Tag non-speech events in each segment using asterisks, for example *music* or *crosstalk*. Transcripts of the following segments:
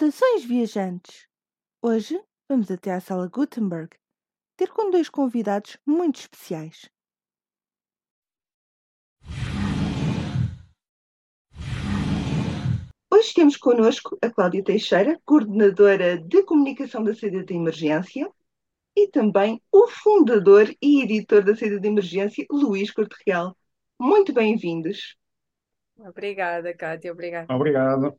Saudações, viajantes! Hoje vamos até à Sala Gutenberg ter com dois convidados muito especiais. Hoje temos connosco a Cláudia Teixeira, coordenadora de comunicação da saída de emergência, e também o fundador e editor da saída de emergência, Luís Corte Real. Muito bem-vindos. Obrigada, Cátia, obrigada. Obrigado.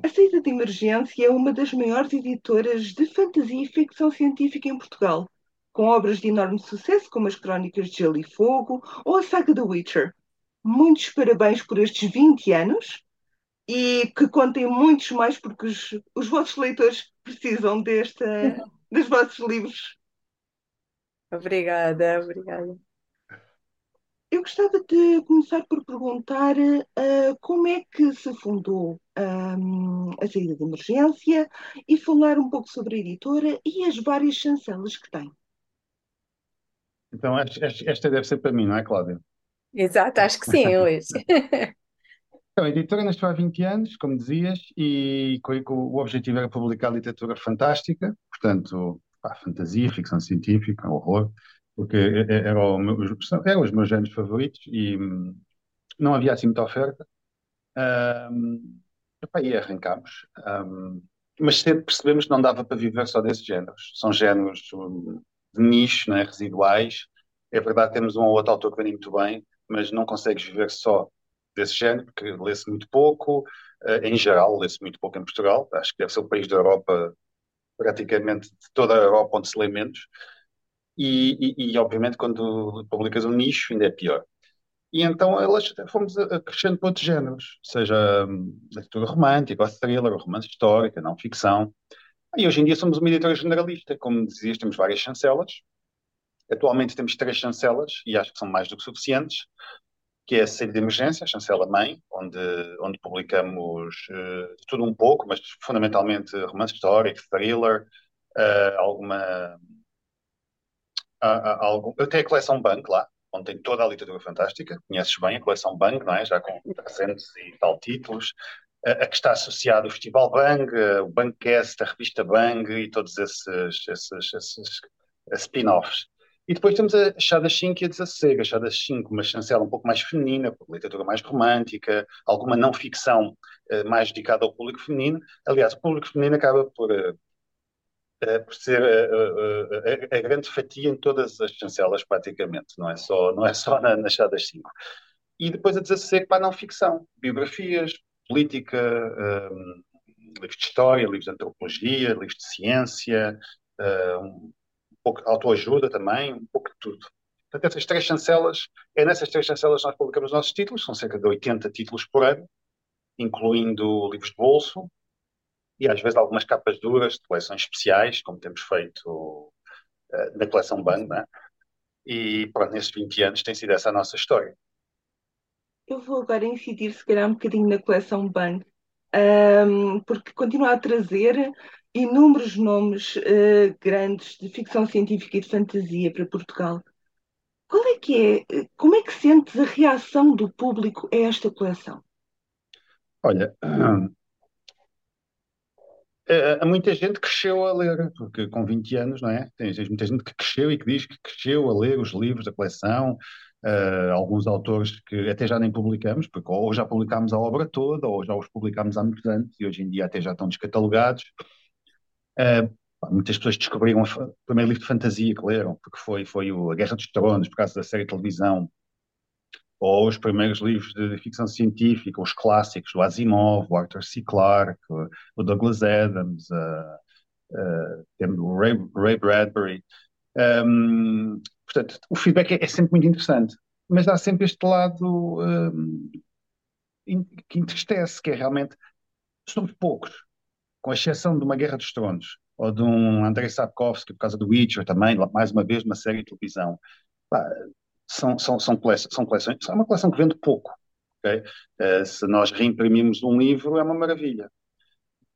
A Saída de Emergência é uma das maiores editoras de fantasia e ficção científica em Portugal, com obras de enorme sucesso como as Crónicas de Gelo e Fogo ou a saga The Witcher. Muitos parabéns por estes 20 anos e que contem muitos mais porque os, os vossos leitores precisam desta, *laughs* dos vossos livros. Obrigada, obrigada. Eu gostava de começar por perguntar uh, como é que se fundou um, a saída de emergência e falar um pouco sobre a editora e as várias chancelas que tem. Então, esta deve ser para mim, não é, Cláudia? Exato, acho que sim, *laughs* Luís. Então, a editora nasceu há 20 anos, como dizias, e o objetivo era publicar literatura fantástica, portanto, pá, fantasia, ficção científica, horror, porque eram meu, era os meus géneros favoritos e hum, não havia assim muita oferta. Um, e arrancámos. Um, mas cedo percebemos que não dava para viver só desses géneros. São géneros hum, de nicho, né, residuais. É verdade, temos um ou outro autor que vende muito bem, mas não consegues viver só desse género, porque lê-se muito pouco. Uh, em geral, lê-se muito pouco em Portugal. Acho que deve ser o país da Europa, praticamente de toda a Europa, onde se lê menos. E, e, e, obviamente, quando publicas um nicho, ainda é pior. E então elas fomos crescendo para outros géneros, seja hum, literatura romântica, ou thriller, ou romance histórico, não ficção. E hoje em dia somos uma editora generalista, como dizias, temos várias chancelas. Atualmente temos três chancelas, e acho que são mais do que suficientes, que é a série de emergência, a chancela mãe, onde, onde publicamos uh, tudo um pouco, mas fundamentalmente romance histórico, thriller, uh, alguma há, algum, eu tenho a coleção Bang lá, onde tem toda a literatura fantástica. Conheces bem a coleção Bang, não é? Já com 300 e tal títulos. A, que está associado o Festival Bang, o Bangcast, a revista Bang e todos esses, esses, esses spin-offs. E depois temos a Chadas 5 e a Desassega. A Chadas 5, uma chancela um pouco mais feminina, literatura mais romântica, alguma não ficção uh, mais dedicada ao público feminino. Aliás, o público feminino acaba por, uh, por ser a, a, a, grande fatia em todas as chancelas, praticamente, não é só, não é só na, na Chadas 5. E depois a desassegue para a não ficção, biografias, política, um, livros de história, livros de antropologia, livros de ciência, um, um pouco de autoajuda também, um pouco de tudo. Portanto, essas três chancelas, é nessas três chancelas que nós publicamos os nossos títulos, são cerca de 80 títulos por ano, incluindo livros de bolso, e às vezes algumas capas duras de coleções especiais, como temos feito uh, na coleção Bang, né? e pronto, nesses 20 anos tem sido essa a nossa história. Eu vou agora incidir, se calhar, um bocadinho na coleção Bang, um, porque continua a trazer inúmeros nomes uh, grandes de ficção científica e de fantasia para Portugal. Qual é que é, como é que sentes a reação do público a esta coleção? Olha, hum, *clears throat* há muita gente que cresceu a ler, porque com 20 anos, não é? Tens, muita gente que cresceu e que diz que cresceu a ler os livros da coleção, uh, alguns autores que até já nem publicamos, porque ou já publicámos a obra toda, ou já os publicámos há muitos anos e hoje em dia até já estão descatalogados. Uh, muitas pessoas descobriram o primeiro livro de fantasia que leram, porque foi, foi o A Guerra dos Tronos, por causa da série de televisão ou os primeiros livros de ficção científica, os clássicos, o Asimov, o Arthur C. Clarke, o Douglas Adams, uh, uh, o Ray, Ray Bradbury. Um, portanto, o feedback é, é, sempre muito interessante, mas há sempre este lado um, que entristece, que é realmente somos poucos, com exceção de uma Guerra dos Tronos ou de um Andrei Sapkowski por causa do Witcher também, mais uma vez uma série de televisão são, são, são, coleções, são coleções, é uma coleção que vende pouco. Okay? Uh, se nós reimprimimos um livro, é uma maravilha.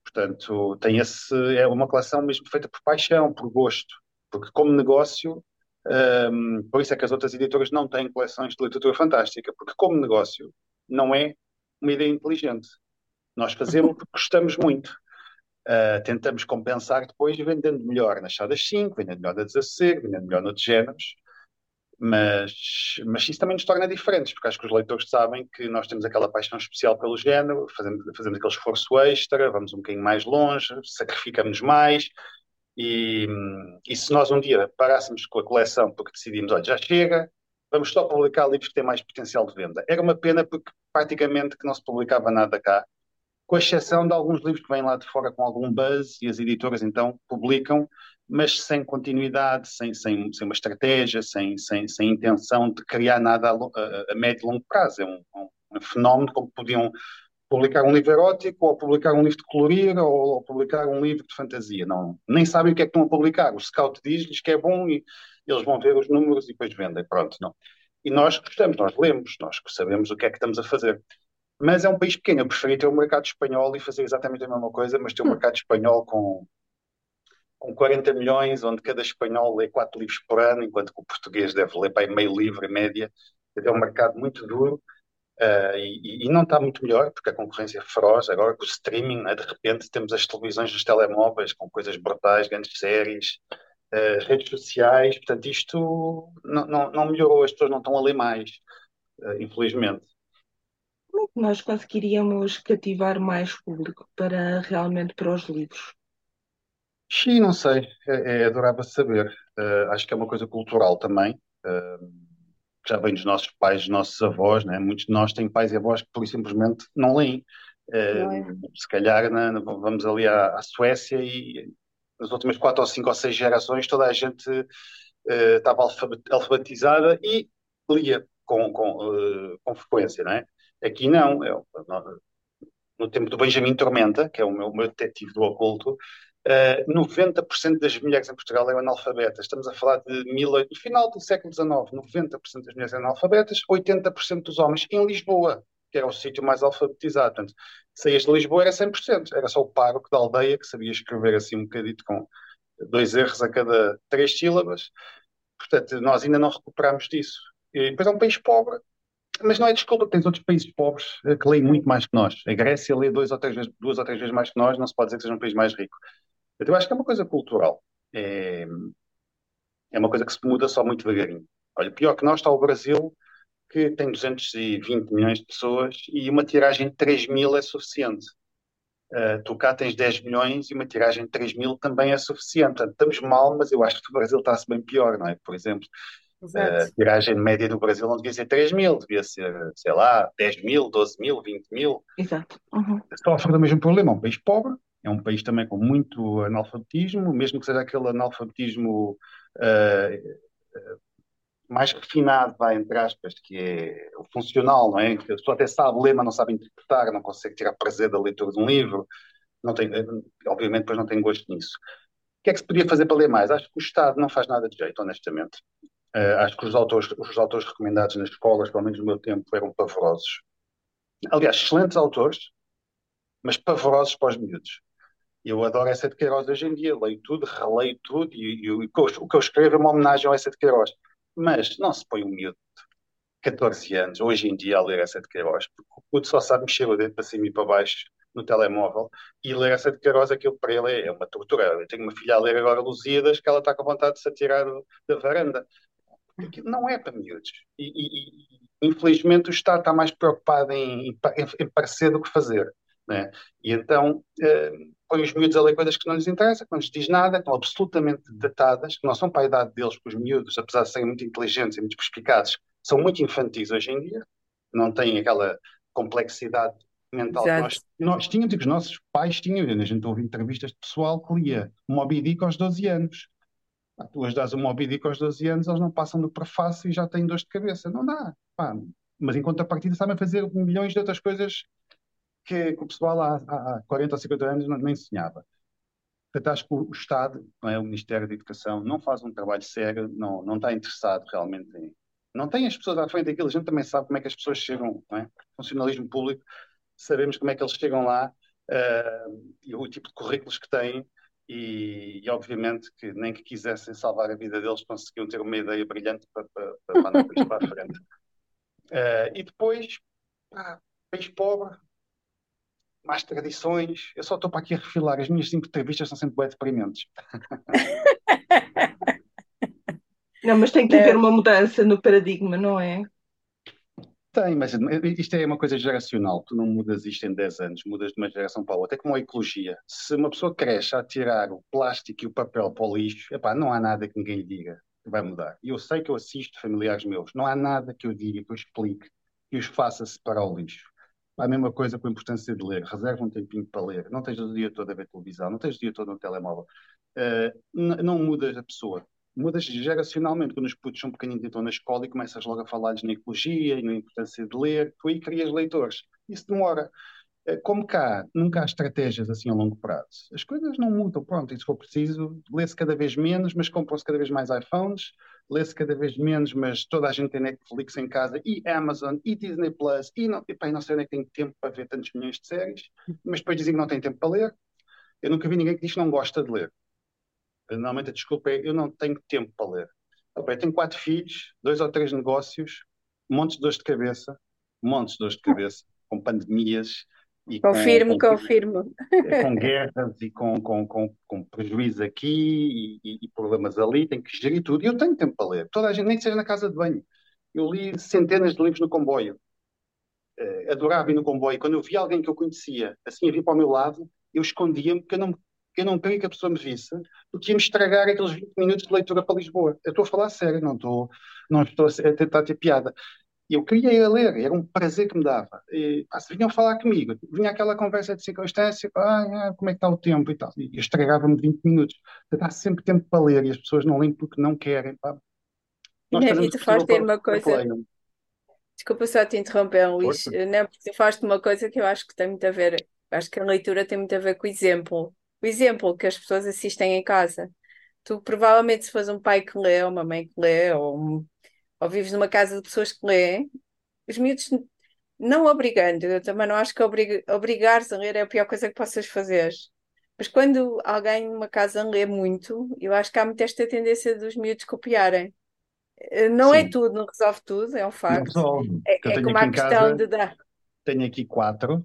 Portanto, tem esse, é uma coleção mesmo feita por paixão, por gosto, porque como negócio, um, ehm, por isso é que as outras editoras não têm coleções de literatura fantástica, porque como negócio não é uma ideia inteligente. Nós fazemos porque gostamos muito. Uh, tentamos compensar depois vendendo melhor nas salas 5, vendendo melhor na 16, vendendo melhor noutros géneros, mas, mas isso também nos torna diferentes, porque acho que os leitores sabem que nós temos aquela paixão especial pelo género, fazemos, fazemos aquele esforço extra, vamos um bocadinho mais longe, sacrificamos mais, e, e se nós um dia parássemos com a coleção porque decidimos, olha, já chega, vamos só publicar livros que têm mais potencial de venda. Era uma pena porque praticamente que não se publicava nada cá, com exceção de alguns livros que vêm lá de fora com algum buzz e as editoras então publicam, mas sem continuidade, sem, sem, sem uma estratégia, sem, sem, sem intenção de criar nada a, a, a médio e longo prazo. É um, um, fenómeno como podiam publicar um livro erótico, ou publicar um livro de colorir, ou, ou, publicar um livro de fantasia. Não, nem sabem o que é que estão a publicar. O scout diz-lhes que é bom e eles vão ver os números e depois vendem. Pronto, não. E nós gostamos, nós lemos, nós sabemos o que é que estamos a fazer. Mas é um país pequeno. Eu preferia ter um mercado espanhol e fazer exatamente a mesma coisa, mas ter um hum. mercado espanhol com, com 40 milhões, onde cada espanhol lê quatro livros por ano, enquanto que o português deve ler para meio livro em média. É um mercado muito duro uh, e, e, não está muito melhor, porque a concorrência é feroz. Agora com o streaming, né, de repente temos as televisões dos telemóveis com coisas brutais, grandes séries, uh, redes sociais. Portanto, isto não, não, não, melhorou, as pessoas não estão a ler mais, uh, infelizmente como é que nós conseguiríamos cativar mais público para realmente para os livros? Sim, não sei, é, é adorava saber. Uh, acho que é uma coisa cultural também, uh, já vem dos nossos pais, dos nossos avós, né? Muitos de nós têm pais e avós que por simplesmente não leem. Uh. Se calhar né, vamos ali à, à, Suécia e nas últimas quatro ou cinco ou seis gerações toda a gente estava alfabetizada e lia com, com, com frequência, não é? Aqui não. Eu, no tempo do Benjamin Tormenta, que é o meu, meu detetive do oculto, Uh, 90% das mulheres em Portugal eram analfabetas. Estamos a falar de mil, no final do século XIX, 90% das mulheres eram analfabetas, 80% dos homens em Lisboa, que era o sítio mais alfabetizado. Portanto, saías de Lisboa era 100%, era só o pároco da aldeia que sabia escrever assim um bocadito com dois erros a cada três sílabas. Portanto, nós ainda não recuperamos disso. E depois é um país pobre, mas não é desculpa, tens outros países pobres eh, que leem muito mais que nós. A Grécia lê dois ou três duas ou três vezes mais que nós, não se pode dizer que seja um país mais rico. Eu acho que é uma coisa cultural. É, é uma coisa que se muda só muito devagarinho. Olha, pior que nós está o Brasil, que tem 220 milhões de pessoas e uma tiragem de 3 mil é suficiente. Uh, tu cá tens 10 milhões e uma tiragem de 3 mil também é suficiente. Portanto, estamos mal, mas eu acho que o Brasil está-se bem pior, não é? Por exemplo, a tiragem média do Brasil não devia ser 3 mil, devia ser, sei lá, 10 mil, 12 mil, 20 mil. Exato. Uhum. Sofre do mesmo problema. É um país pobre, é um país também com muito analfabetismo, mesmo que seja aquele analfabetismo uh, mais refinado, vai, entre aspas, que é o funcional, não é? Que a pessoa até sabe ler, mas não sabe interpretar, não consegue tirar prazer da leitura de um livro, não tem, eh, obviamente depois não tem gosto nisso. O que é que se podia fazer para ler mais? Acho que o Estado não faz nada de jeito, honestamente. Uh, acho que os autores, os autores recomendados nas escolas, pelo menos no meu tempo, eram pavorosos. Aliás, excelentes autores, mas pavorosos para os miúdos. Eu adoro essa de Queiroz hoje em dia, leio tudo, releio tudo, e, e, e o, que eu escrevo é uma homenagem a essa de Queiroz. Mas não se põe um miúdo de 14 anos, hoje em dia, a ler essa de Queiroz, porque o puto só sabe mexer o dedo para cima e para baixo no telemóvel, e ler essa de Queiroz, aquilo para ele é uma tortura. Eu tenho uma filha a ler agora Lusíadas, que ela está com vontade de se atirar da varanda aquilo não é para miúdos. E, e, e, infelizmente o Estado está mais preocupado em, em, em parecer do que fazer. Né? E então eh, põe os miúdos a ler coisas que não lhes interessam, que não lhes diz nada, que estão absolutamente datadas, que não são para a idade deles, porque os miúdos, apesar de serem muito inteligentes e muito perspicazes, são muito infantis hoje em dia, não têm aquela complexidade mental que nós, nós tínhamos e que os nossos pais tinham. A gente ouve entrevistas de pessoal que lia Moby Dick aos 12 anos. Tu as dás o Moby Dick aos 12 anos, eles não passam do prefácio e já têm dor de cabeça. Não dá. Pá. Mas em contrapartida sabem fazer milhões de outras coisas que, que o pessoal há, há 40 ou 50 anos não, nem sonhava. Portanto, acho que o Estado, não é, o Ministério da Educação, não faz um trabalho sério, não, não está interessado realmente em. Não tem as pessoas à frente daquilo, a gente também sabe como é que as pessoas chegam, não é? Funcionalismo público, sabemos como é que eles chegam lá uh, e o tipo de currículos que têm e, e, obviamente que nem que quisessem salvar a vida deles conseguiam ter uma ideia brilhante para, para, para mandar para a frente. Uh, *laughs* e depois, pá, país pobre, mais tradições. Eu só estou para aqui a refilar. As minhas cinco entrevistas são sempre bem deprimentes. *laughs* Não, mas tem que haver uma mudança no paradigma, não é? Tem, mas isto é uma coisa geracional. Tu não mudas isto em 10 anos, mudas de uma geração para outra. É como a ecologia. Se uma pessoa cresce a tirar o plástico e o papel para o lixo, epá, não há nada que ninguém lhe diga que vai mudar. E eu sei que eu assisto familiares meus, não há nada que eu diga, que eu explique, que os faça separar o lixo. A mesma coisa com a importância de ler. Reserva um tempinho para ler. Não tens o dia todo a ver televisão, não tens o dia todo no telemóvel. Uh, não mudas a pessoa mudas geracionalmente, quando os putos são pequeninos e estão na escola e começas logo a falar-lhes na ecologia e na importância de ler, tu aí crias leitores. Isso demora. Eh, como cá, nunca há estratégias assim a longo prazo. As coisas não mudam, pronto, e se for preciso, lê-se cada vez menos, mas compram-se cada vez mais iPhones, lê-se cada vez menos, mas toda a gente tem Netflix em casa, e Amazon, e Disney Plus, e não, e, não sei onde é que tem tempo para ver tantos milhões de séries, mas depois dizem que não tem tempo para ler. Eu nunca vi ninguém que diz que não gosta de ler. Normalmente a desculpa é eu não tenho tempo para ler. eu tenho quatro filhos, dois ou três negócios, montes de dores de cabeça, montes de dores de cabeça, com pandemias e confirmo, com, confirmo. Com guerras e com, com, com, com prejuízo aqui e, e, problemas ali, tenho que gerir tudo. E eu tenho tempo para ler. Toda a gente, nem que seja na casa de banho. Eu li centenas de livros no comboio. Uh, adorava ir no comboio. Quando eu via alguém que eu conhecia, assim, a vir para o meu lado, eu escondia-me porque eu não eu não queria que a pessoa me visse, porque ia-me estragar aqueles 20 minutos de leitura para Lisboa. Eu estou a falar sério, não estou, não estou a tentar ter piada. Eu queria ir a ler, era um prazer que me dava. E, pá, se vinham falar comigo, vinha aquela conversa de circunstância, ah, ah, como é que está o tempo e tal. E eu estragava-me 20 minutos. Dá sempre tempo para ler e as pessoas não leem porque não querem. Pá. Nós e tu faz ter uma coisa. Desculpa só te interromper, Luís. Não, porque tu falaste uma coisa que eu acho que tem muito a ver. Acho que a leitura tem muito a ver com o exemplo o exemplo que as pessoas assistem em casa. Tu provavelmente, se fores um pai que lê, ou uma mãe que lê, ou, ou vives numa casa de pessoas que lêem, os miúdos, não obrigando, eu também não acho que obrig, obrigares a ler é a pior coisa que possas fazer. Mas quando alguém numa casa lê muito, eu acho que há muito esta tendência dos miúdos copiarem. Eh, não é tudo, não resolve tudo, é um facto. Resolve. É, é como a questão casa, de dar. Tenho aqui quatro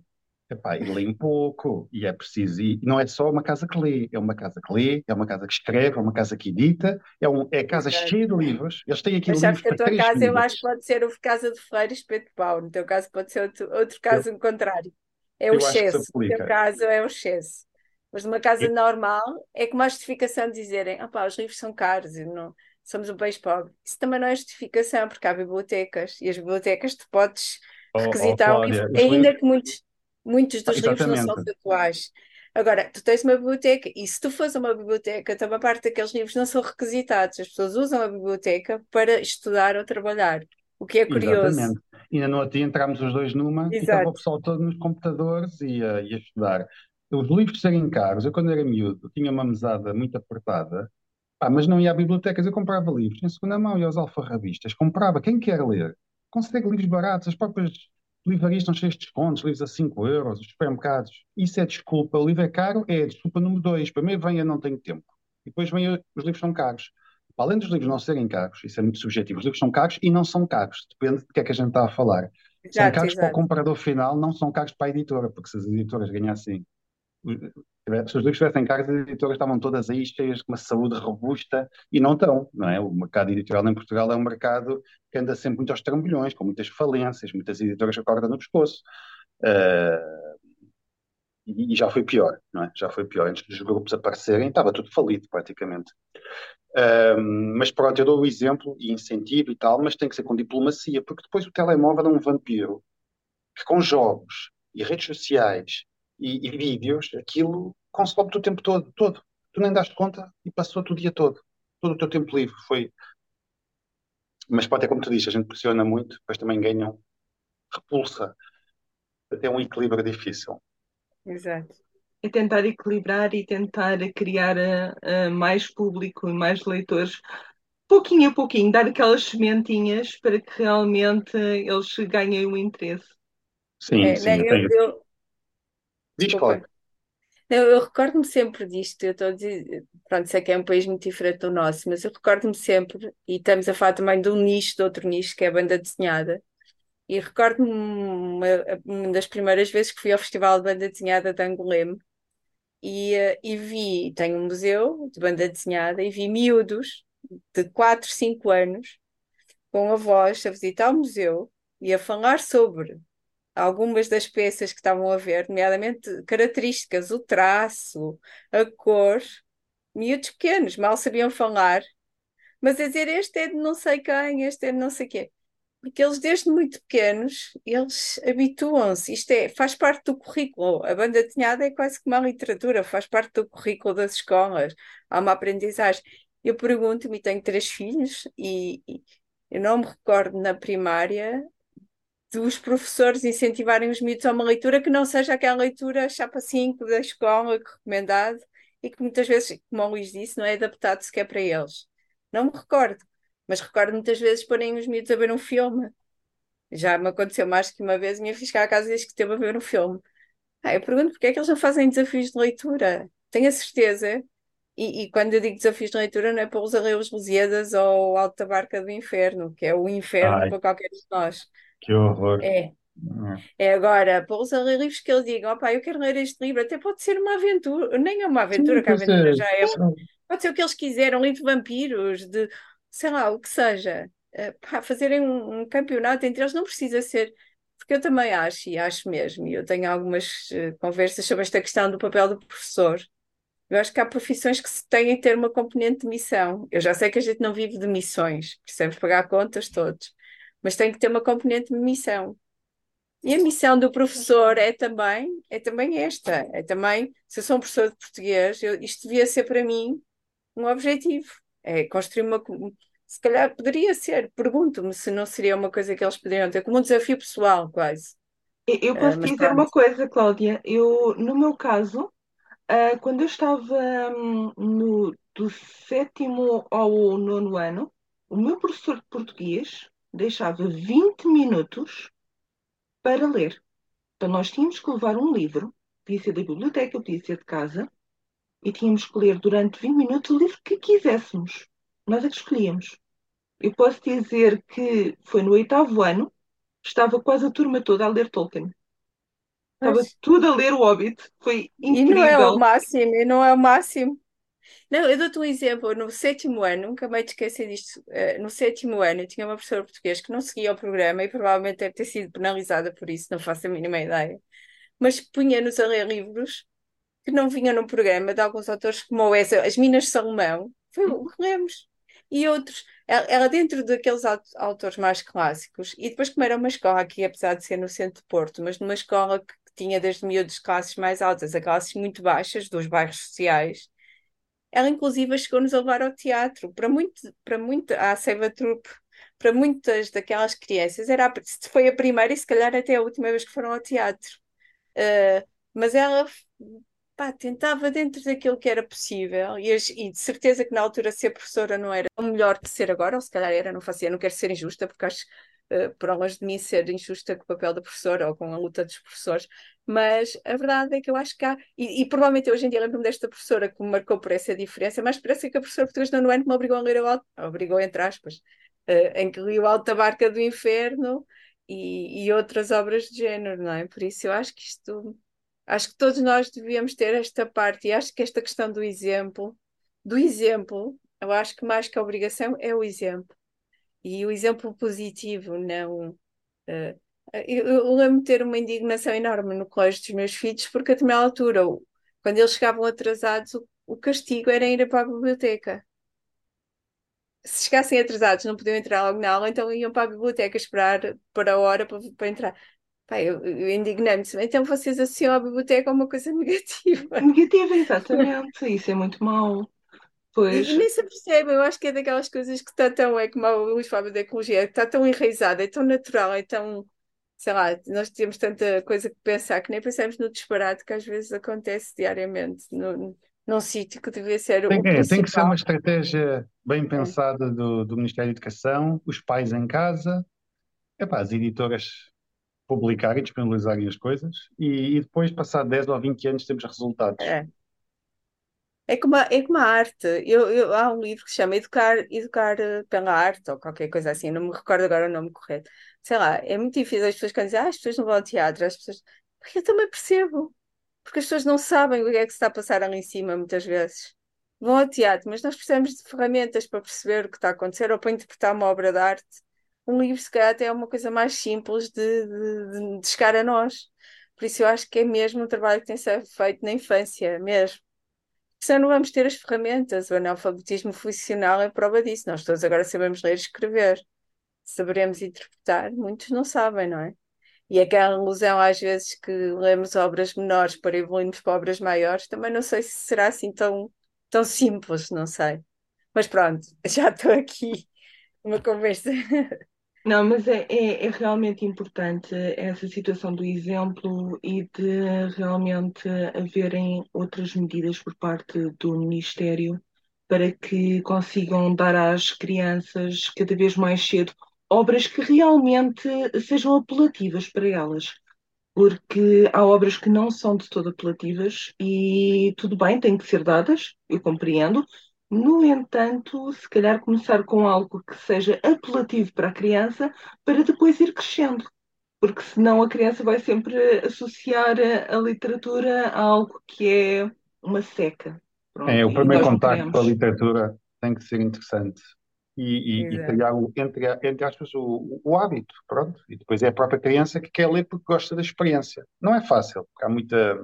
Epá, e lê um pouco, e é preciso. E não é só uma casa que lê, é uma casa que lê, é uma casa que escreve, é uma casa que edita, é, um, é casa cheia de livros. Eles têm aqui Mas livros que a tua casa eu acho que pode ser o Casa de Ferreira Espeto de Pau, no teu caso pode ser outro, outro caso eu, contrário. É o excesso, no teu caso é o excesso. Mas numa casa normal é como a justificação de dizerem ah pá, os livros são caros e não, somos um país pobre. Isso também não é justificação, porque há bibliotecas e as bibliotecas tu podes oh, oh, requisitar oh, um livro, ainda que muitos Muitos dos livros não são atuais. Agora, tu tens uma biblioteca e se tu fores uma biblioteca, também parte daqueles livros não são requisitados. As pessoas usam a biblioteca para estudar ou trabalhar, o que é curioso. Exatamente. Ainda não até entramos os dois numa Exato. e estava o pessoal todo nos computadores e a, e a estudar. Os livros serem caros, eu quando era miúdo tinha uma mesada muito apertada, mas não ia a bibliotecas, eu comprava livros em segunda mão e aos alfarrabistas, comprava, quem quer ler? Consegue livros baratos, as próprias livrarias estão cheias de descontos, livros a 5 euros, os supermercados. Isso é desculpa. O livro é caro, é desculpa número 2. Primeiro vem a não tenho tempo. E depois vem a, os livros são caros. Além dos livros não serem caros, isso é muito subjetivo, os livros são caros e não são caros. Depende do que é que a gente está a falar. Exato, são caros exato. para o comprador final, não são caros para a editora, porque se as editoras ganhassem se os livros estivessem caros, as editoras estavam todas aí cheias de uma saúde robusta e não estão, não é? O mercado editorial em Portugal é um mercado que anda sempre muito aos trambolhões, com muitas falências, muitas editoras acordam no pescoço. Uh, e, já foi pior, não é? Já foi pior. Antes dos grupos aparecerem, estava tudo falido praticamente. Uh, mas pronto, eu dou o exemplo e incentivo e tal, mas tem que ser com diplomacia, porque depois o telemóvel é um vampiro que com jogos e redes sociais e, e vídeos, aquilo consome-te o tempo todo, todo. Tu nem daste conta e passou-te o dia todo. Todo o teu tempo livre foi. Mas pode ter, como tu dizes, a gente pressiona muito, depois também ganham repulsa. Até um equilíbrio difícil. Exato. É tentar equilibrar e tentar criar uh, mais público e mais leitores, pouquinho a pouquinho, dar aquelas sementinhas para que realmente eles ganhem o interesse. Sim, é, sim. Né, eu, eu, Diz, claro. Não, eu recordo-me sempre disto, eu estou a dizer, pronto, sei que é um país muito diferente do nosso, mas eu recordo-me sempre, e estamos a falar também de um nicho, de outro nicho, que é a banda desenhada. E recordo-me uma, uma, das primeiras vezes que fui ao Festival de Banda Desenhada de Angoleme e, eh, e vi, tenho um museu de banda desenhada e vi miúdos de 4, 5 anos com avós a visitar o museu e a falar sobre algumas das peças que estavam a ver, nomeadamente características, o traço, a cor, miúdos pequenos, mal sabiam falar, mas a dizer este é de não sei quem, este é de não sei quê. Porque eles, desde muito pequenos, eles habituam-se. Isto é, faz parte do currículo. A banda desenhada é quase como a literatura, faz parte do currículo das escolas. Há uma aprendizagem. Eu pergunto-me, tenho três filhos, e, e eu não me recordo na primária dos professores incentivarem os miúdos a uma leitura que não seja aquela leitura chapa 5 da escola, recomendado, e que muitas vezes, como o Luís disse, não é adaptado sequer para eles. Não me recordo, mas recordo muitas vezes porem os miúdos a ver um filme. Já me aconteceu mais que uma vez, minha filha chegava a casa e disse que teve a ver um filme. Ah, eu pergunto porque é que eles não fazem desafios de leitura? Tenho a certeza, e, e quando eu digo desafios de leitura, não é para os Arreios Lusíadas ou Alta Barca do Inferno, que é o inferno Ai. para qualquer um de nós. Que horror. É. É agora, para os livros que eles digam, opá, eu quero ler este livro, até pode ser uma aventura, nem é uma aventura, Sim, que a aventura é. já é. Pode ser o que eles quiseram, um livro de vampiros, de sei lá, o que seja. Uh, pá, fazerem um, um, campeonato entre eles não precisa ser. Porque eu também acho, e acho mesmo, e eu tenho algumas uh, conversas sobre esta questão do papel do professor. Eu acho que há profissões que têm que ter uma componente de missão. Eu já sei que a gente não vive de missões, precisamos pagar contas todos mas tem que ter uma componente de missão. E a missão do professor é também, é também esta, é também, se eu sou um professor de português, eu, isto devia ser para mim um objetivo, é construir uma, se calhar poderia ser, pergunto-me se não seria uma coisa que eles poderiam ter, como um desafio pessoal, quase. Eu ah, posso uh, dizer uma coisa, Cláudia, eu, no meu caso, uh, quando eu estava um, no, do sétimo ao nono ano, o meu professor de português deixava 20 minutos para ler. Então, nós tínhamos que levar um livro, podia ser da biblioteca, podia ser de casa, e tínhamos que ler durante 20 minutos o livro que quiséssemos. Nós é que escolhíamos. Eu posso dizer que foi no oitavo ano, estava quase a turma toda a ler Tolkien. Estava Mas... tudo a ler o Hobbit. Foi incrível. E não é o máximo, e não é o máximo. Não, eu dou-te um exemplo. No sétimo ano, nunca mais te esqueci disto. Uh, no sétimo ano, eu tinha uma professora portuguesa que não seguia o programa e provavelmente deve ter sido penalizada por isso, não faço a mínima ideia. Mas punha-nos a ler livros que não vinham no programa de alguns autores como essa, As Minas de Salomão, foi o que lemos. E outros, ela, dentro daqueles autores mais clássicos, e depois como era uma escola aqui, apesar de ser no centro de Porto, mas numa escola que tinha desde miúdos classes mais altas a classes muito baixas, dos bairros sociais, ela inclusive chegou-nos a levar ao teatro, para muito, para muito, à Seiva Troupe, para muitas daquelas crianças, era, foi a primeira e se calhar até a última vez que foram ao teatro. Uh, mas ela pá, tentava dentro daquilo que era possível e, e, de certeza que na altura ser professora não era o melhor de ser agora, ou se calhar era, não fazia, não quero ser injusta porque acho uh, por longe de mim ser injusta com o papel da professora ou com a luta dos professores, mas a verdade é que eu acho que há, e, e provavelmente hoje em dia lembro-me desta professora que me marcou por essa diferença, mas parece que a professora portuguesa no ano me obrigou a ler o Alto, obrigou entre aspas, uh, em que li o Alta Barca do Inferno e, e outras obras de género, não é? Por isso eu acho que isto, acho que todos nós devíamos ter esta parte, e acho que esta questão do exemplo, do exemplo, eu acho que mais que a obrigação é o exemplo. E o exemplo positivo, não. Uh, eu, lembro de ter uma indignação enorme no colégio dos meus filhos, porque a determinada altura, quando eles chegavam atrasados, o, o castigo era ir para a biblioteca. Se chegassem atrasados, não podiam entrar logo na aula, então iam para a biblioteca esperar para a hora para, para entrar. Pá, eu, eu indignei-me. Então vocês associam a biblioteca a uma coisa *laughs* negativa. Negativa, exatamente. Isso é muito mau. Pois. E nem se percebe, eu acho que é daquelas coisas que está tão, é como o Luís fala da ecologia, está tão enraizada, é tão natural, é tão, sei lá, nós temos tanta coisa que pensar que nem pensamos no disparate que às vezes acontece diariamente no, num sítio que devia ser tem, o é, tem que ser uma estratégia bem é. pensada do, do Ministério da Educação, os pais em casa, epá, as editoras publicarem, disponibilizarem as coisas e, e depois, passar 10 ou 20 anos, temos resultados. É. É como a, é como a arte. Eu, eu, há um livro que se chama Educar, Educar eh, pela Arte, ou qualquer coisa assim, não me recordo agora o nome correto. Sei lá, é muito difícil as pessoas quando dizem, ah, as pessoas não vão ao teatro, as pessoas. Eu também percebo, porque as pessoas não sabem o que é que se está a passar ali em cima, muitas vezes. Vão ao teatro, mas nós precisamos de ferramentas para perceber o que está a acontecer ou para interpretar uma obra de arte. Um livro, se calhar, até é uma coisa mais simples de, de, de chegar a nós. Por isso, eu acho que é mesmo um trabalho que tem que ser feito na infância, mesmo senão não vamos ter as ferramentas. O analfabetismo funcional é prova disso. Nós todos agora sabemos ler e escrever, saberemos interpretar, muitos não sabem, não é? E aquela ilusão, às vezes, que lemos obras menores para evoluirmos para obras maiores, também não sei se será assim tão, tão simples, não sei. Mas pronto, *laughs* já estou aqui, uma conversa *laughs* Não, mas é, é, é realmente importante essa situação do exemplo e de realmente haverem outras medidas por parte do Ministério para que consigam dar às crianças cada vez mais cedo obras que realmente sejam apelativas para elas. Porque há obras que não são de todo apelativas e tudo bem, têm que ser dadas, eu compreendo, no entanto, se calhar começar com algo que seja apelativo para a criança, para depois ir crescendo, porque senão a criança vai sempre associar a, a literatura a algo que é uma seca. Pronto, é, o primeiro contacto com a literatura tem que ser interessante e, e, e criar, o, entre, entre aspas, o, o, hábito, pronto. E depois é a própria criança que quer ler porque gosta da experiência. Não é fácil, porque há muita,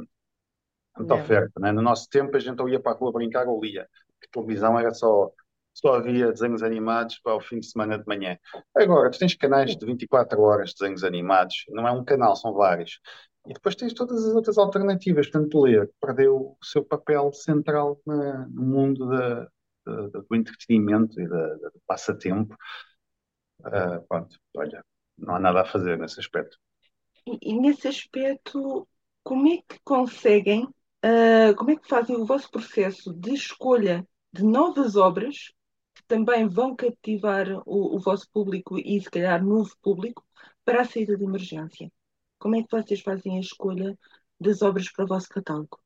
muita oferta. Né? No nosso tempo a gente ou ia para a rua brincar ou lia televisão era só, só havia desenhos animados para o fim de semana de manhã. Agora, tu tens canais de 24 horas de desenhos animados, não é um canal, são vários. E depois tens todas as outras alternativas. Portanto, ler perdeu o seu papel central na, no mundo da, da, do entretenimento e da, do passatempo. Uh, pronto, olha, não há nada a fazer nesse aspecto. E, e nesse aspecto, como é que conseguem, uh, como é que fazem o vosso processo de escolha de novas obras que também vão cativar o, o vosso público e, se calhar, novo público para a saída de emergência? Como é que vocês fazem a escolha das obras para o vosso catálogo?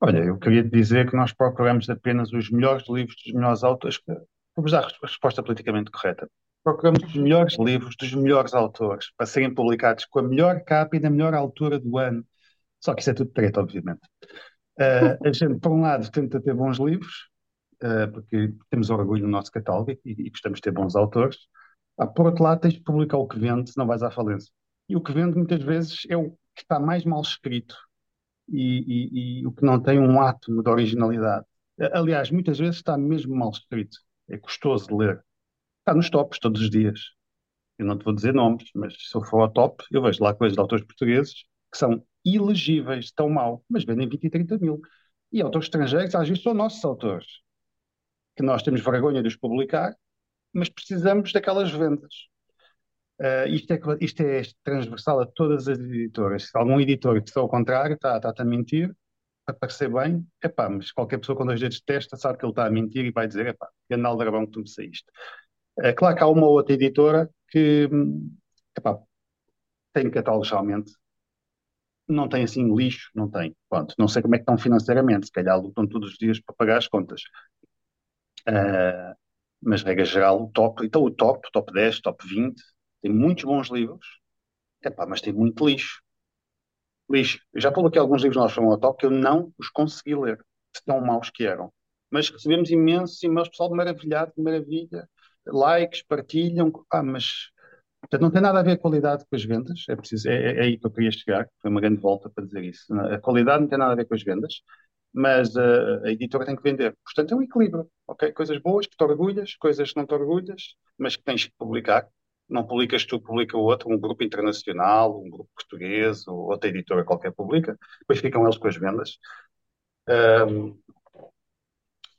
Olha, eu queria dizer que nós procuramos apenas os melhores livros dos melhores autores. Vamos dar a resposta politicamente correta. Procuramos os melhores livros dos melhores autores para serem publicados com a melhor capa e na melhor altura do ano. Só que isso é tudo preto, obviamente. Uh, a gente, por um lado, tenta ter bons livros, uh, porque temos orgulho no nosso catálogo e, e gostamos de ter bons autores. Ah, por outro lado, tens de publicar o que vende, senão vais à falência. E o que vende, muitas vezes, é o que está mais mal escrito e, e, e o que não tem um átomo de originalidade. Aliás, muitas vezes está mesmo mal escrito. É custoso de ler. Está nos tops todos os dias. Eu não te vou dizer nomes, mas se eu for ao top, eu vejo lá coisas de autores portugueses que são ilegíveis, tão mal, mas vendem 20 e 30 mil. E autores estrangeiros, às vezes, são nossos autores, que nós temos vergonha de os publicar, mas precisamos daquelas vendas. Uh, isto, é, isto é transversal a todas as editoras. Se algum editor disser ao contrário, está-te está a mentir, para parecer bem, é pá, mas qualquer pessoa com dois dedos de testa sabe que ele está a mentir e vai dizer, é pá, grande aldrabão que tu me saíste. É claro que há uma outra editora que, epá, tem catálogos realmente não tem assim lixo, não tem. Pronto, não sei como é que estão financeiramente, se calhar lutam todos os dias para pagar as contas. Uh, mas, regra geral, o top, então o top, top 10, top 20, tem muitos bons livros, epá, mas tem muito lixo. Lixo. Eu já aqui alguns livros nós fomos ao top que eu não os consegui ler, de tão maus que eram. Mas recebemos imensos e-mails, pessoal maravilhado, de maravilha, likes, partilham, ah, mas Portanto, não tem nada a ver a qualidade com as vendas, é, preciso, é, é, é aí que eu queria chegar, foi uma grande volta para dizer isso. A qualidade não tem nada a ver com as vendas, mas a, a editora tem que vender. Portanto, é um equilíbrio, ok? Coisas boas que te orgulhas, coisas que não te orgulhas, mas que tens que publicar. Não publicas tu, publica o outro, um grupo internacional, um grupo português, ou outra editora qualquer publica, depois ficam eles com as vendas. Um,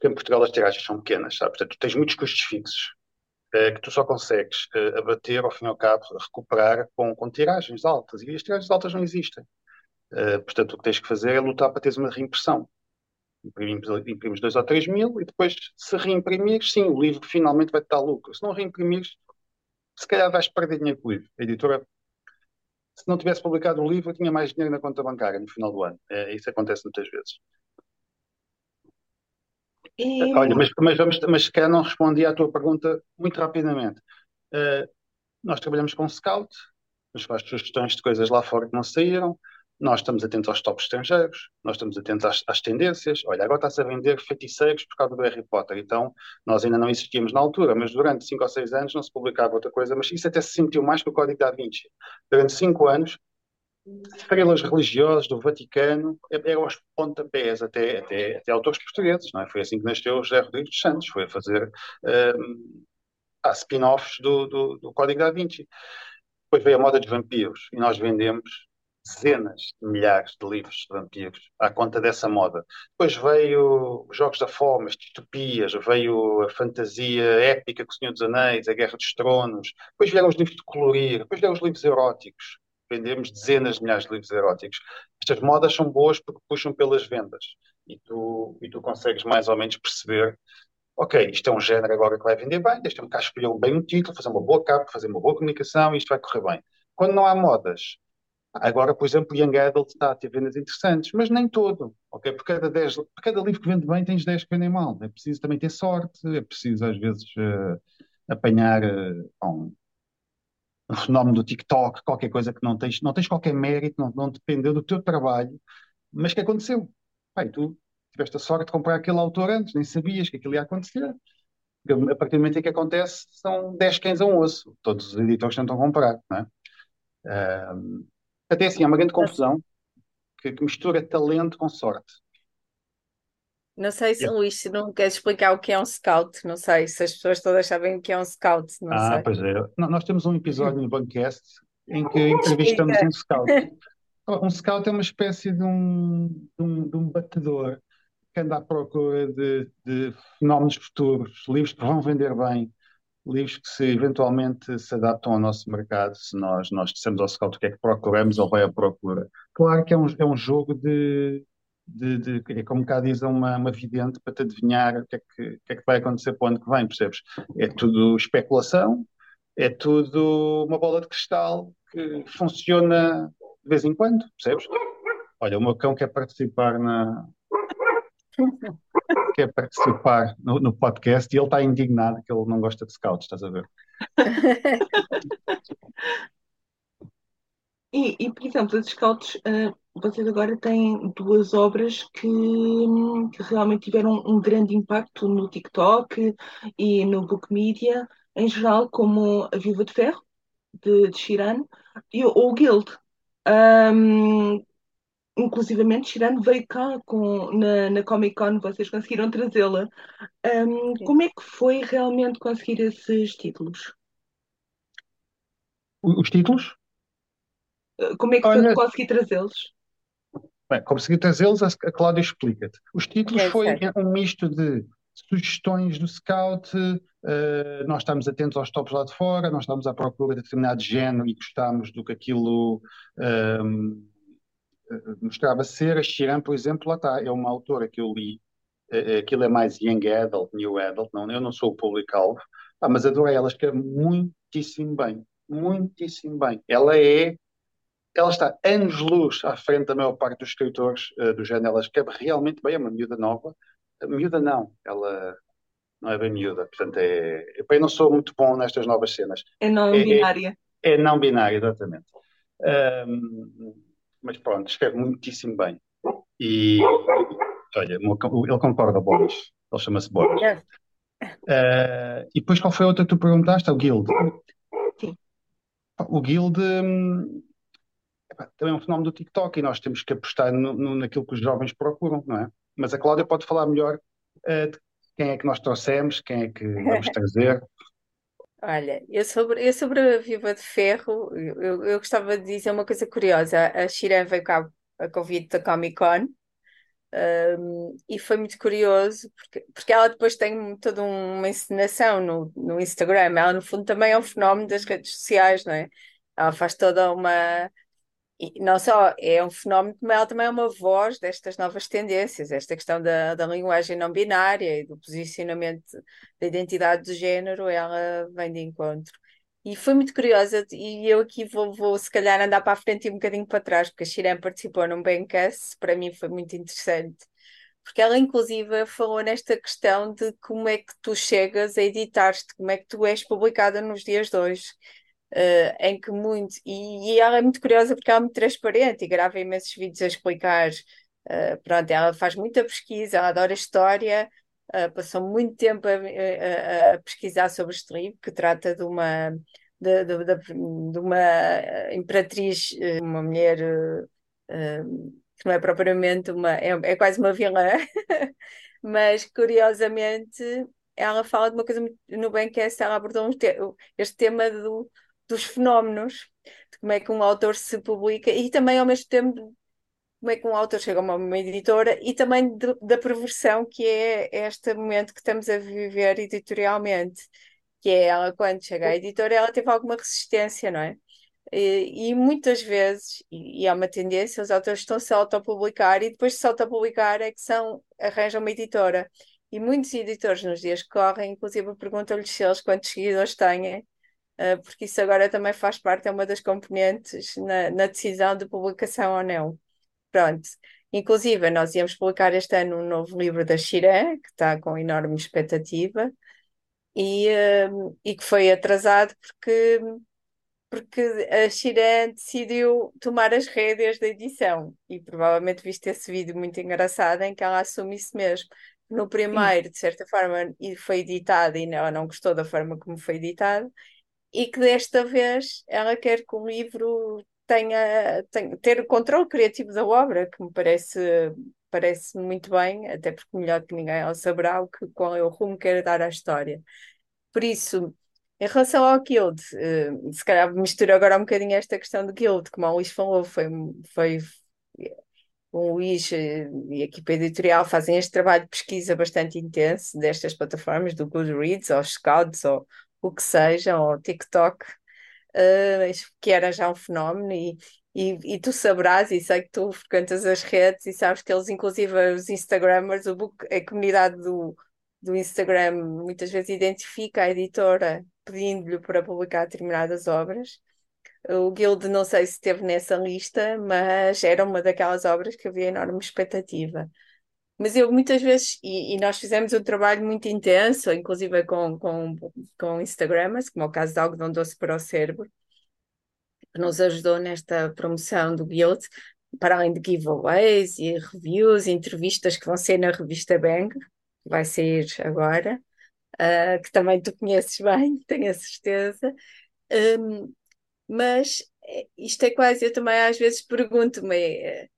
em Portugal as tiragens são pequenas, sabe? Portanto, tu tens muitos custos fixos é, que tu só consegues uh, abater, ao fim e ao cabo, recuperar com, com tiragens altas. E as tiragens altas não existem. Uh, portanto, o que tens que fazer é lutar para teres uma reimpressão. Imprimes, imprimes 2 ou 3 mil e depois, se reimprimires, sim, o livro finalmente vai te dar lucro. Se não reimprimires, se calhar vais perder dinheiro com o livro. A editora, se não tivesse publicado o livro, tinha mais dinheiro na conta bancária no final do ano. Isso acontece muitas vezes. E... Olha, mas, mas, vamos, mas se calhar não respondi à tua pergunta muito rapidamente. Uh, nós trabalhamos com Scout, nos faz sugestões de coisas lá fora que não saíram. Nós estamos atentos aos tops estrangeiros, nós estamos atentos às, às tendências. Olha, agora está-se a vender feiticeiros por causa do Harry Potter. Então, nós ainda não existíamos na altura, mas durante cinco ou seis anos não se publicava outra coisa. Mas isso até se sentiu mais que o Código da Vinci. Durante cinco anos, estrelas religiosas do Vaticano eram aos pontapés, até, até, até autores portugueses. Não é? Foi assim que nasceu José Rodrigues dos Santos, foi a fazer um, spin-offs do, do, do Código da Vinci. Depois veio a moda dos vampiros e nós vendemos dezenas de milhares de livros de vampiros à conta dessa moda. Depois veio os Jogos da Fome, as distopias, veio a fantasia épica com o Senhor dos Anéis, a Guerra dos Tronos, depois vieram os livros de colorir, depois vieram os livros eróticos. Vendemos dezenas de milhares de livros eróticos. Estas modas são boas porque puxam pelas vendas e tu, e tu consegues mais ou menos perceber ok, isto é um género agora que vai vender bem, deixa-me cá escolher bem um título, fazer uma boa capa, fazer uma boa comunicação e isto vai correr bem. Quando não há modas, Agora, por exemplo, Young Adult está a ter vendas interessantes, mas nem todo, ok? Por cada, 10, por cada livro que vende bem, tens 10 que vendem mal. É preciso também ter sorte, é preciso às vezes uh, apanhar uh, um, fenómeno do TikTok, qualquer coisa que não tens, não tens qualquer mérito, não, não dependeu do teu trabalho, mas que aconteceu. Pai, tu tiveste a sorte de comprar aquele autor antes, nem sabias que aquilo ia acontecer. A partir do momento em que acontece, são 10 cães a um osso. Todos os editores tentam comprar, não é? Uh, até assim, é uma grande confusão que, que mistura talento com sorte. Não sei se, Luís, se não queres explicar o que é um scout, não sei se as pessoas todas sabem o que é um scout, não ah, sei. pois é. Nós temos um episódio no Bancast em que entrevistamos um scout. *laughs* Um scout é uma espécie de um, de um, de um batedor que anda à procura de, de fenómenos futuros, livros que vão vender bem, livros que se eventualmente se adaptam ao nosso mercado, se nós, nós dissemos ao scout o que é que procuramos, ele vai à procura. Claro que é um, é um jogo de, de, de é como cá diz uma, uma vidente para te adivinhar o que, é que, o que é que vai acontecer para o ano que vem, percebes? É tudo especulação, é tudo uma bola de cristal que funciona de vez em quando, percebes? Olha, o meu cão quer participar na, quer participar no, no, podcast e ele está indignado que ele não gosta de scouts, estás a ver? *laughs* e, e, por exemplo, os scouts, uh, vocês agora têm duas obras que, que, realmente tiveram um grande impacto no TikTok e no Book Media, em geral, como A Viva de Ferro, de, de Shiran, e o Guild. Um, inclusivamente Shirano veio cá com, na, na Comic Con, vocês conseguiram trazê-la. Um, como é que foi realmente conseguir esses títulos? Os títulos? Uh, como é que Olha, foi conseguir trazê-los? Bem, conseguir trazê-los, a Cláudia explica-te. Os títulos é, foi certo. um misto de sugestões do Scout, uh, nós estamos atentos aos tops lá de fora, nós estamos à procura de determinado género e gostamos do que aquilo um, mostrava ser a Shiran, por exemplo, lá está, é uma autora que eu li, eh, eh, aquilo é mais young adult, new adult, não, eu não sou o público-alvo, ah, mas adorei, ela escreve muitíssimo bem, muitíssimo bem. Ela é, ela está anos-luz à frente da maior parte dos escritores uh, do género, ela escreve realmente bem, é uma miúda nova, miúda não, ela não é bem miúda, portanto é, eu não sou muito bom nestas novas cenas. É não é, binária. É, é não binária, exatamente. Um, mas pronto, escreve muitíssimo bem. E olha, ele concorda, Boris. Ele chama-se Boris. Uh, e depois qual foi a outra que tu perguntaste? O Guild. Sim. O Guild hum, também é um fenómeno do TikTok e nós temos que apostar no, no, naquilo que os jovens procuram, não é? Mas a Cláudia pode falar melhor uh, de quem é que nós trouxemos, quem é que vamos *laughs* trazer. Olha, eu sobre, eu sobre a Viva de Ferro, eu, eu gostava de dizer uma coisa curiosa. A Shiran veio cá a convite da Comic Con um, e foi muito curioso porque, porque ela depois tem toda uma encenação no, no Instagram. Ela, no fundo, também é um fenómeno das redes sociais, não é? Ela faz toda uma e não só é um fenómeno, como ela também é uma voz destas novas tendências, esta questão da, da linguagem não binária e do posicionamento da identidade de género, ela vem de encontro. E foi muito curiosa, e eu aqui vou, vou se calhar andar para a frente e um bocadinho para trás, porque a Shiran participou num Bencast, para mim foi muito interessante, porque ela inclusive falou nesta questão de como é que tu chegas a editar-te, como é que tu és publicada nos dias de hoje. Uh, em que muito, e, e, ela é muito curiosa porque ela é muito transparente e grava imensos vídeos a explicar. Uh, pronto, ela faz muita pesquisa, ela adora história, uh, passou muito tempo a, a, a, pesquisar sobre este livro, que trata de uma, de, de, de, de uma imperatriz, uma mulher que não é propriamente uma, é, é quase uma vilã, *laughs* mas curiosamente ela fala de uma coisa no bem que é essa, ela abordou este tema do, dos fenómenos, de como é que um autor se publica e também ao mesmo tempo como é que um autor chega a uma, uma editora e também de, da perversão que é este momento que estamos a viver editorialmente, que é ela quando chega à editora ela teve alguma resistência, não é? E, e muitas vezes, e, e há uma tendência, os autores estão-se a autopublicar e depois de se autopublicar é que são, arranjam uma editora. E muitos editores nos dias que correm, inclusive perguntam-lhes se eles quantos seguidores têm, uh, porque isso agora também faz parte, é uma das componentes na, na decisão de publicação ou não. Pronto. Inclusive, nós íamos publicar este ano um novo livro da Xiré, que está com enorme expectativa, e, uh, e que foi atrasado porque porque a Shireen decidiu tomar as rédeas da edição e provavelmente viste esse vídeo muito engraçado em que ela assume isso mesmo. No primeiro, Sim. de certa forma, foi editado e ela não gostou da forma como foi editado e que desta vez ela quer que o livro tenha, tenha ter o controle criativo da obra, que me parece parece muito bem, até porque melhor que ninguém ela saberá o que, qual é o rumo que quer dar à história. Por isso, em relação ao Guild, uh, se calhar misturo agora um bocadinho esta questão do Guild, como o Luís falou, foi, foi o Luís eh, e a equipa editorial fazem este trabalho de pesquisa bastante intenso destas plataformas, do Goodreads, ou Scouts, ou o que seja, ou TikTok, uh, que era já um fenómeno, e, e, e, tu saberás, e sei que tu frequentas as redes, e sabes que eles, inclusive os Instagrammers, o book, a comunidade do, do Instagram, muitas vezes identifica a editora pedindo-lhe para publicar determinadas obras. O Guild não sei se esteve nessa lista, mas era uma daquelas obras que havia enorme expectativa. Mas eu muitas vezes, e, e nós fizemos um trabalho muito intenso, inclusive com, com, com Instagramers, como é o caso de Algodão Doce para o Cérebro, que nos ajudou nesta promoção do Guild, para além de giveaways e reviews, entrevistas que vão ser na revista Bang, que vai sair agora uh, que também tu conheces bem, *laughs* tenho a certeza. Um, mas eh, isto é quase, eu também às vezes pergunto-me, eh,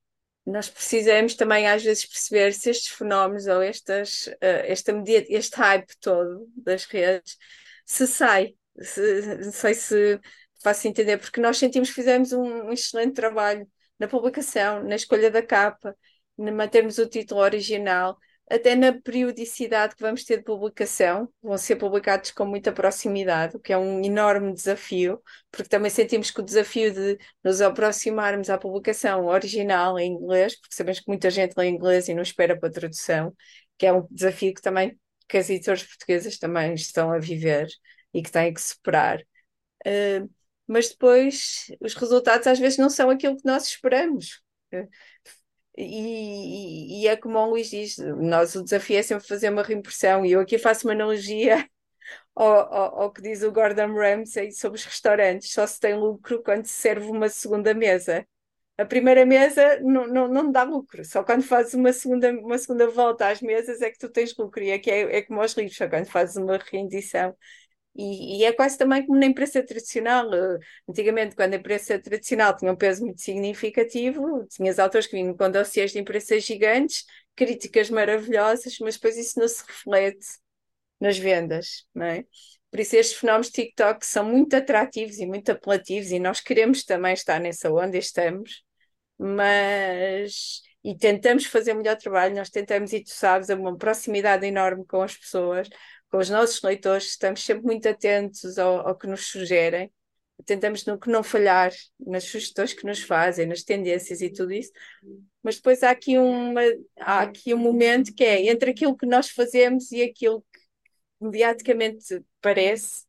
nós precisamos também às vezes perceber se estes fenómenos ou estas, uh, esta medida, este hype todo das redes se sai, se, não sei se faço entender, porque nós sentimos que fizemos um, um excelente trabalho na publicação, na escolha da capa, na mantermos o título original, até na periodicidade que vamos ter de publicação, vão ser publicados com muita proximidade, o que é um enorme desafio, porque também sentimos que o desafio de nos aproximarmos à publicação original em inglês, porque sabemos que muita gente lê inglês e não espera para a tradução, que é um desafio que também que as editoras portuguesas também estão a viver e que têm que superar. Uh, mas depois os resultados às vezes não são aquilo que nós esperamos. Uh, e, e, é como o Luís diz, nós o desafio é sempre fazer uma reimpressão, e eu aqui faço uma analogia *laughs* ao, ao, ao, que diz o Gordon Ramsay sobre os restaurantes, só se tem lucro quando se serve uma segunda mesa. A primeira mesa não, não, não dá lucro, só quando fazes uma segunda, uma segunda volta às mesas é que tu tens lucro, e aqui é, é como aos livros, só quando fazes uma rendição e, e, é quase também como na imprensa tradicional. Eh, antigamente, quando a imprensa tradicional tinha um peso muito significativo, tinhas autores que vinham com dossiês de imprensa gigantes, críticas maravilhosas, mas depois isso não se reflete nas vendas, não é? Por isso estes fenómenos TikTok são muito atrativos e muito apelativos e nós queremos também estar nessa onda, estamos, mas e tentamos fazer melhor trabalho, nós tentamos, e tu sabes, uma proximidade enorme com as pessoas, com os nossos leitores, estamos sempre muito atentos ao, ao que nos sugerem, tentamos que não falhar nas sugestões que nos fazem, nas tendências e tudo isso, mas depois há aqui, uma, há aqui um momento que é entre aquilo que nós fazemos e aquilo que mediaticamente parece,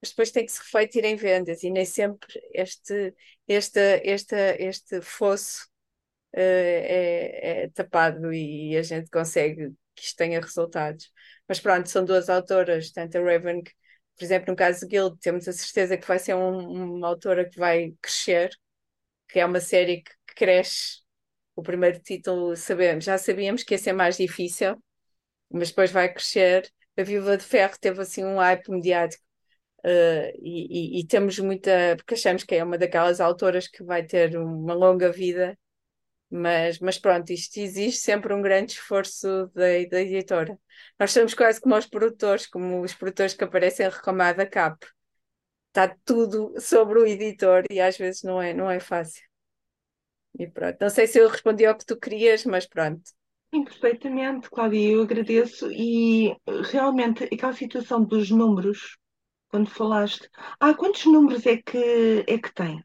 mas depois tem que se refletir em vendas. E nem sempre este, este, este, este fosso é, é tapado e a gente consegue que isto tenha resultados. Mas pronto, são duas autoras, tanto a Raven, que, por exemplo, no caso de Guild, temos a certeza que vai ser um, uma autora que vai crescer, que é uma série que, cresce. O primeiro título sabemos, já sabíamos que ia ser mais difícil, mas depois vai crescer. A Viúva de Ferro teve assim um hype mediático Uh, e, e, e, temos muita, porque achamos que é uma daquelas autoras que vai ter uma longa vida mas, mas pronto, isto existe sempre um grande esforço da, da editora. Nós somos quase como os produtores, como os produtores que aparecem a reclamar da CAP. Está tudo sobre o editor e às vezes não é, não é fácil. E pronto, não sei se eu respondi ao que tu querias, mas pronto. Sim, perfeitamente, Cláudia, eu agradeço. E realmente, aquela situação dos números, quando falaste, ah, quantos números é que, é que tem?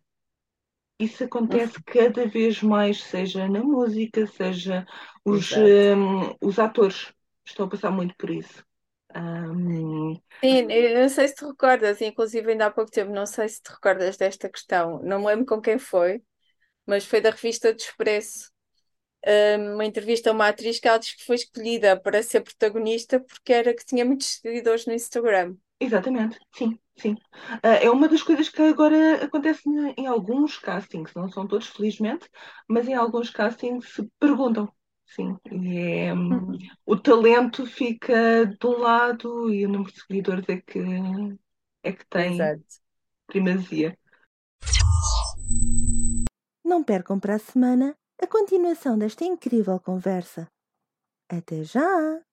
Isso acontece cada vez mais, seja na música, seja os, um, os atores estão a passar muito por isso. Um... Sim, eu não sei se te recordas, inclusive ainda há pouco tempo, não sei se te recordas desta questão, não me lembro com quem foi, mas foi da revista de Expresso, uma entrevista a uma atriz que ela disse que foi escolhida para ser protagonista porque era que tinha muitos seguidores no Instagram. Exatamente, sim, sim. Uh, é uma das coisas que agora acontece em alguns castings, não são todos, felizmente, mas em alguns castings se perguntam, sim. E é, um, o talento fica de um lado e o número de seguidores é que, é que tem Exato. primazia. Não percam para a semana a continuação desta incrível conversa. Até já!